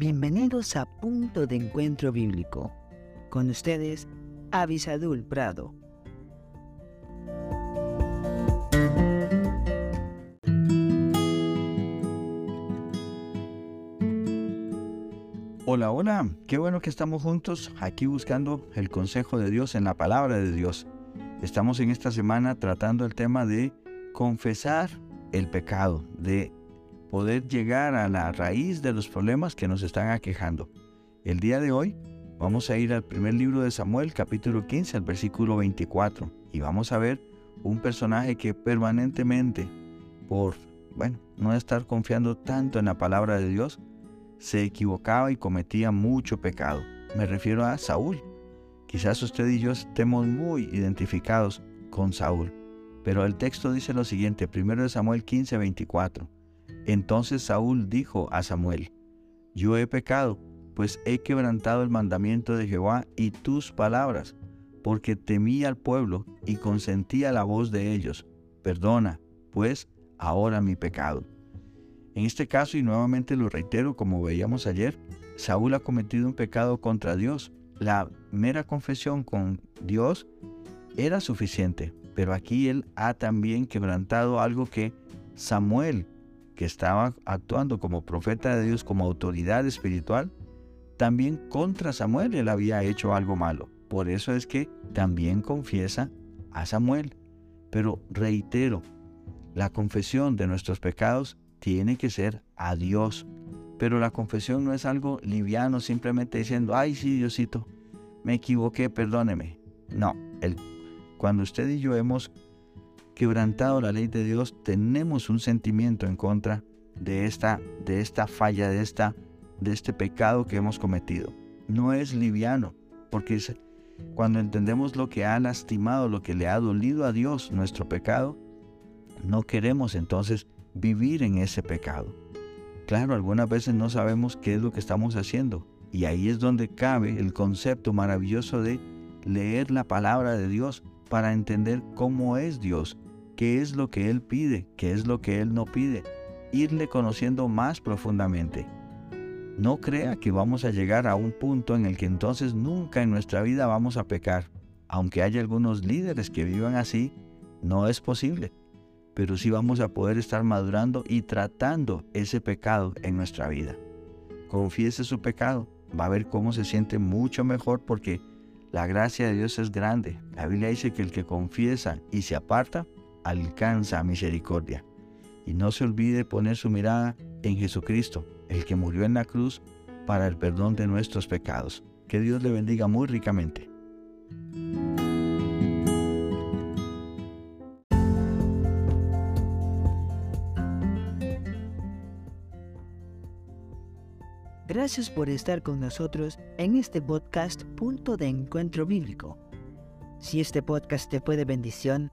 Bienvenidos a Punto de Encuentro Bíblico. Con ustedes, Avisadul Prado. Hola, hola, qué bueno que estamos juntos aquí buscando el consejo de Dios en la palabra de Dios. Estamos en esta semana tratando el tema de confesar el pecado, de poder llegar a la raíz de los problemas que nos están aquejando. El día de hoy vamos a ir al primer libro de Samuel, capítulo 15, al versículo 24, y vamos a ver un personaje que permanentemente, por, bueno, no estar confiando tanto en la palabra de Dios, se equivocaba y cometía mucho pecado. Me refiero a Saúl. Quizás usted y yo estemos muy identificados con Saúl. Pero el texto dice lo siguiente, primero de Samuel 15, 24. Entonces Saúl dijo a Samuel, Yo he pecado, pues he quebrantado el mandamiento de Jehová y tus palabras, porque temí al pueblo y consentí la voz de ellos. Perdona, pues, ahora mi pecado. En este caso, y nuevamente lo reitero como veíamos ayer, Saúl ha cometido un pecado contra Dios. La mera confesión con Dios era suficiente, pero aquí él ha también quebrantado algo que Samuel, que estaba actuando como profeta de Dios, como autoridad espiritual, también contra Samuel él había hecho algo malo. Por eso es que también confiesa a Samuel. Pero reitero, la confesión de nuestros pecados tiene que ser a Dios. Pero la confesión no es algo liviano, simplemente diciendo, ay sí, Diosito, me equivoqué, perdóneme. No, el, cuando usted y yo hemos quebrantado la ley de Dios, tenemos un sentimiento en contra de esta, de esta falla, de, esta, de este pecado que hemos cometido. No es liviano, porque cuando entendemos lo que ha lastimado, lo que le ha dolido a Dios, nuestro pecado, no queremos entonces vivir en ese pecado. Claro, algunas veces no sabemos qué es lo que estamos haciendo. Y ahí es donde cabe el concepto maravilloso de leer la palabra de Dios para entender cómo es Dios, qué es lo que Él pide, qué es lo que Él no pide, irle conociendo más profundamente. No crea que vamos a llegar a un punto en el que entonces nunca en nuestra vida vamos a pecar. Aunque haya algunos líderes que vivan así, no es posible pero sí vamos a poder estar madurando y tratando ese pecado en nuestra vida. Confiese su pecado, va a ver cómo se siente mucho mejor porque la gracia de Dios es grande. La Biblia dice que el que confiesa y se aparta, alcanza misericordia. Y no se olvide poner su mirada en Jesucristo, el que murió en la cruz para el perdón de nuestros pecados. Que Dios le bendiga muy ricamente. Gracias por estar con nosotros en este podcast Punto de Encuentro Bíblico. Si este podcast te fue de bendición,